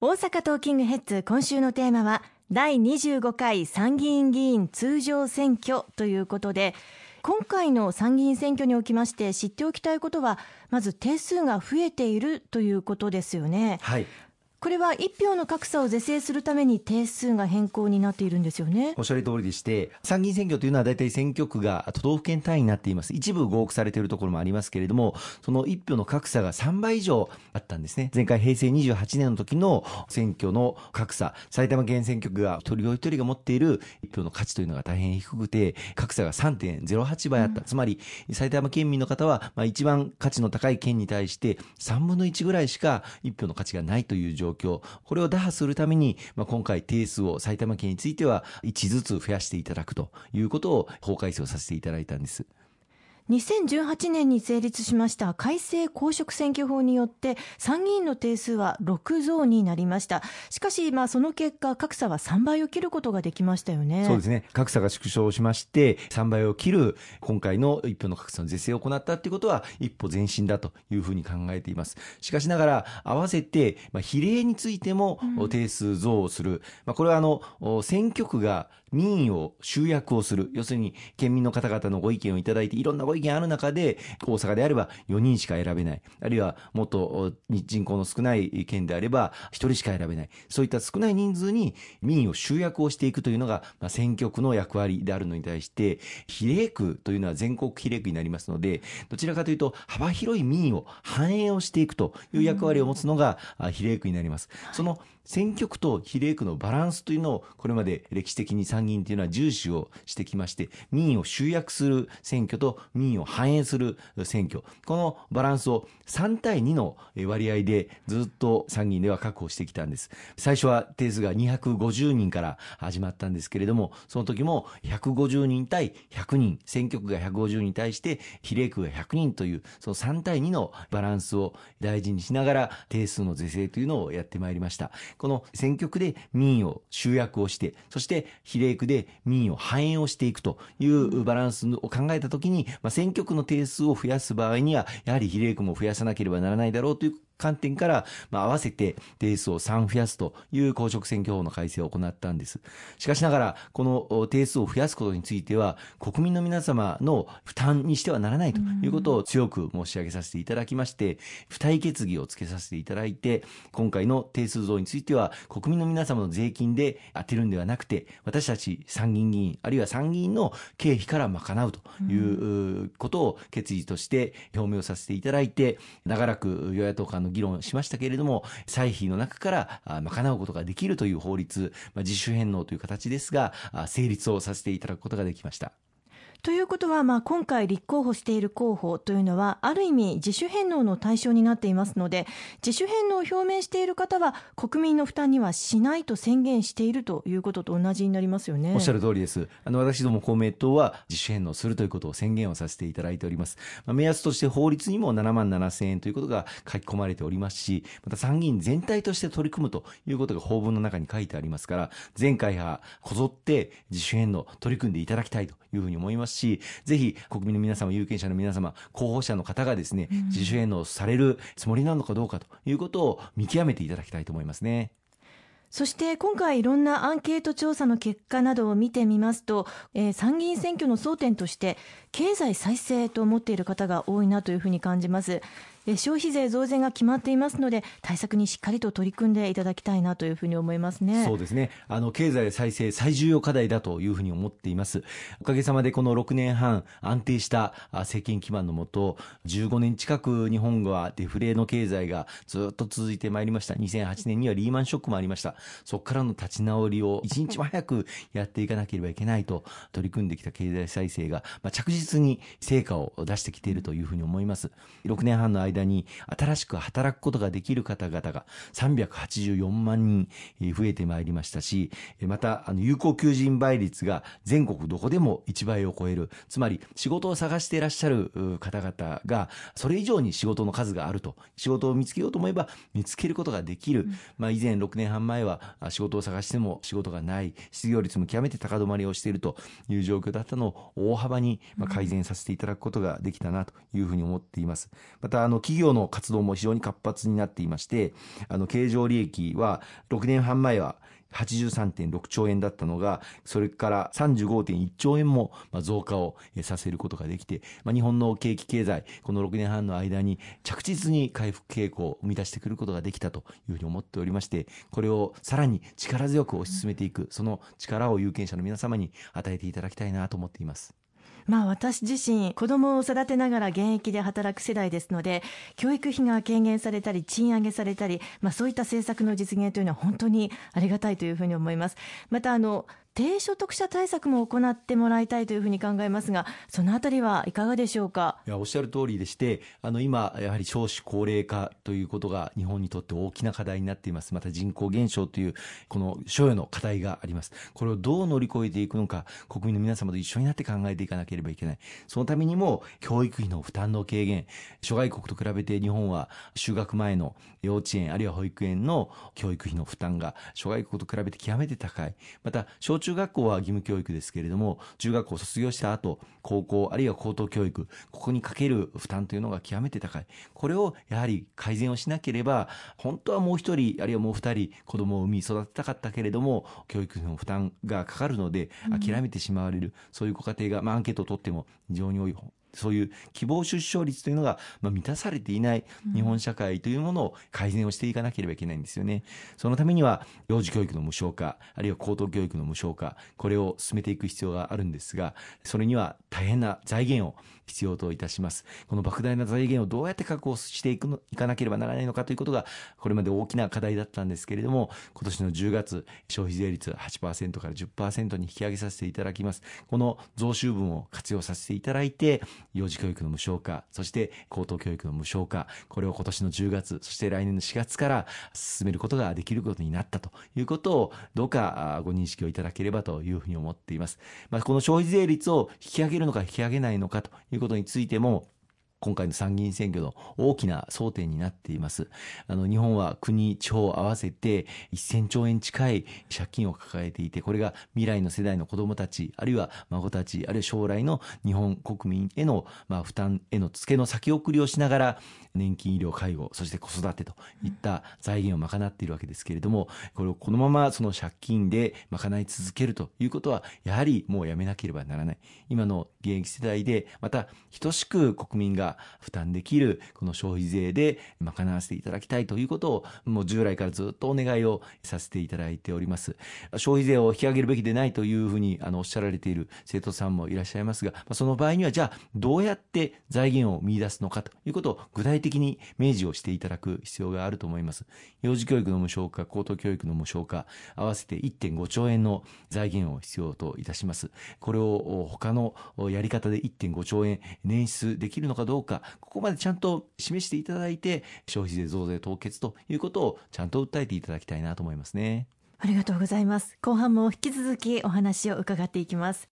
大阪トーキングヘッズ今週のテーマは第25回参議院議員通常選挙ということで今回の参議院選挙におきまして知っておきたいことはまず定数が増えているということですよね。はいこれは一票の格差を是正するために定数が変更になっているんですよね。おっしゃる通りでして、参議院選挙というのは大体選挙区が都道府県単位になっています。一部合区されているところもありますけれども、その一票の格差が3倍以上あったんですね。前回平成28年の時の選挙の格差、埼玉県選挙区が一人お一人が持っている一票の価値というのが大変低くて、格差が3.08倍あった。うん、つまり、埼玉県民の方は、まあ一番価値の高い県に対して3分の1ぐらいしか一票の価値がないという状況。これを打破するために、まあ、今回定数を埼玉県については1ずつ増やしていただくということを法改正をさせていただいたんです。2018年に成立しました改正公職選挙法によって参議院の定数は6増になりました。しかしまあその結果格差は3倍を切ることができましたよね。そうですね。格差が縮小しまして3倍を切る今回の一票の格差の是正を行ったということは一歩前進だというふうに考えています。しかしながら合わせてまあ比例についても定数増をする、うん、まあこれはあの選挙区が民意を集約をする。要するに県民の方々のご意見をいただいていろんなご意意見ある中で、大阪であれば4人しか選べない。あるいはもっと人口の少ない県であれば1人しか選べない。そういった少ない人数に民意を集約をしていくというのが、まあ、選挙区の役割であるのに対して、比例区というのは全国比例区になりますので、どちらかというと幅広い民意を反映をしていくという役割を持つのが比例区になります。その選挙区と比例区のバランスというのをこれまで歴史的に参議院というのは重視をしてきまして民意を集約する選挙と民意を反映する選挙。このバランスを3対2の割合でずっと参議院では確保してきたんです。最初は定数が250人から始まったんですけれどもその時も150人対100人選挙区が150人に対して比例区が100人というその3対2のバランスを大事にしながら定数の是正というのをやってまいりました。この選挙区で民意を集約をして、そして比例区で民意を反映をしていくというバランスを考えたときに、まあ、選挙区の定数を増やす場合には、やはり比例区も増やさなければならないだろうという観点から、まあ、合わせて定数を3増やすという公職選挙法の改正を行ったんです。しかしながら、この定数を増やすことについては、国民の皆様の負担にしてはならないということを強く申し上げさせていただきまして、付帯決議をつけさせていただいて、今回の定数増については、国民の皆様の税金で当てるんではなくて、私たち参議院議員、あるいは参議院の経費から賄うということを決意として表明をさせていただいて、長らく与野党間の議論しましたけれども、歳費の中から賄うことができるという法律、まあ、自主返納という形ですが、成立をさせていただくことができました。ということは、まあ、今回立候補している候補というのはある意味自主返納の対象になっていますので自主返納を表明している方は国民の負担にはしないと宣言しているということと同じになりますよね。おっしゃる通りです。あの私ども公明党は自主返納するということを宣言をさせていただいております、まあ、目安として法律にも7万7千円ということが書き込まれておりますしまた参議院全体として取り組むということが法文の中に書いてありますから前回はこぞって自主返納取り組んでいただきたいというふうに思います。ますし、ぜひ国民の皆様、有権者の皆様、候補者の方がですね、自主返納されるつもりなのかどうかということを見極めていただきたいと思いますね。そして今回いろんなアンケート調査の結果などを見てみますと、えー、参議院選挙の争点として経済再生と思っている方が多いなというふうに感じます。消費税増税が決まっていますので対策にしっかりと取り組んでいただきたいなというふうに思いますね。そうですね。あの経済再生最重要課題だというふうに思っています。おかげさまでこの6年半安定した政権基盤のもと15年近く日本はデフレの経済がずっと続いてまいりました。2008年にはリーマンショックもありました。そこからの立ち直りを一日も早くやっていかなければいけないと取り組んできた経済再生が、まあ、着実に成果を出してきているというふうに思います。6年半の間間に新しく働くことができる方々が384万人増えてまいりましたし、また、あの、有効求人倍率が全国どこでも1倍を超える。つまり、仕事を探していらっしゃる方々が、それ以上に仕事の数があると。仕事を見つけようと思えば見つけることができる。うん、まあ、以前6年半前は仕事を探しても仕事がない。失業率も極めて高止まりをしているという状況だったのを大幅に改善させていただくことができたなというふうに思っています。また、あの、企業の活動も非常に活発になっていまして、あの、経常利益は6年半前は83.6兆円だったのが、それから35.1兆円も増加をさせることができて、まあ、日本の景気経済、この6年半の間に着実に回復傾向を生み出してくることができたというふうに思っておりまして、これをさらに力強く推し進めていく、その力を有権者の皆様に与えていただきたいなと思っています。まあ私自身子供を育てながら現役で働く世代ですので教育費が軽減されたり賃上げされたり、まあ、そういった政策の実現というのは本当にありがたいというふうに思います。またあの低所得者対策も行ってもらいたいというふうに考えますが、そのあたりはいかがでしょうか？いや、おっしゃる通りでして、あの、今、やはり少子高齢化ということが日本にとって大きな課題になっています。また人口減少という、この所与の課題があります。これをどう乗り越えていくのか、国民の皆様と一緒になって考えていかなければいけない。そのためにも、教育費の負担の軽減、諸外国と比べて日本は就学前の幼稚園あるいは保育園の教育費の負担が諸外国と比べて極めて高い。また、小中中学校は義務教育ですけれども、中学校を卒業した後、高校あるいは高等教育、ここにかける負担というのが極めて高い。これをやはり改善をしなければ、本当はもう1人、あるいはもう2人子供を産み育てたかったけれども、教育の負担がかかるので、諦めてしまわれる、うん、そういうご家庭が、まあ、アンケートを取っても非常に多いそういう希望出生率というのが、まあ、満たされていない日本社会というものを改善をしていかなければいけないんですよね。そのためには、幼児教育の無償化、あるいは高等教育の無償化、これを進めていく必要があるんですが、それには大変な財源を必要といたします。この莫大な財源をどうやって確保していくのいかなければならないのかということが、これまで大きな課題だったんですけれども、今年の10月、消費税率8%から10%に引き上げさせていただきます。この増収分を活用させていただいて、幼児教育の無償化、そして高等教育の無償化、これを今年の10月、そして来年の4月から進めることができることになったということを、どうかご認識をいただければというふうに思っています。まあ、この消費税率を引き上げるのか引き上げないのかということについても、今回の参議院選挙の大きな争点になっています。あの、日本は国、地方合わせて1000兆円近い借金を抱えていて、これが未来の世代の子供たち、あるいは孫たち、あるいは将来の日本国民への、まあ、負担への付けの先送りをしながら、年金、医療、介護、そして子育てといった財源を賄っているわけですけれども、これをこのままその借金で賄い続けるということは、やはりもうやめなければならない。今の現役世代で、また等しく国民が負担できるこの消費税で賄わせていただきたいということを、もう従来からずっとお願いをさせていただいております。消費税を引き上げるべきでないというふうにあのおっしゃられている生徒さんもいらっしゃいますが、その場合にはじゃあどうやって財源を見出すのかということを具体的に明示をしていただく必要があると思います。幼児教育の無償化、高等教育の無償化、合わせて1.5兆円の財源を必要といたします。これを他のやり方で1.5兆円捻出できるのかどううか、ここまでちゃんと示していただいて、消費税増税凍結ということをちゃんと訴えていただきたいなと思いますね。ありがとうございます。後半も引き続きお話を伺っていきます。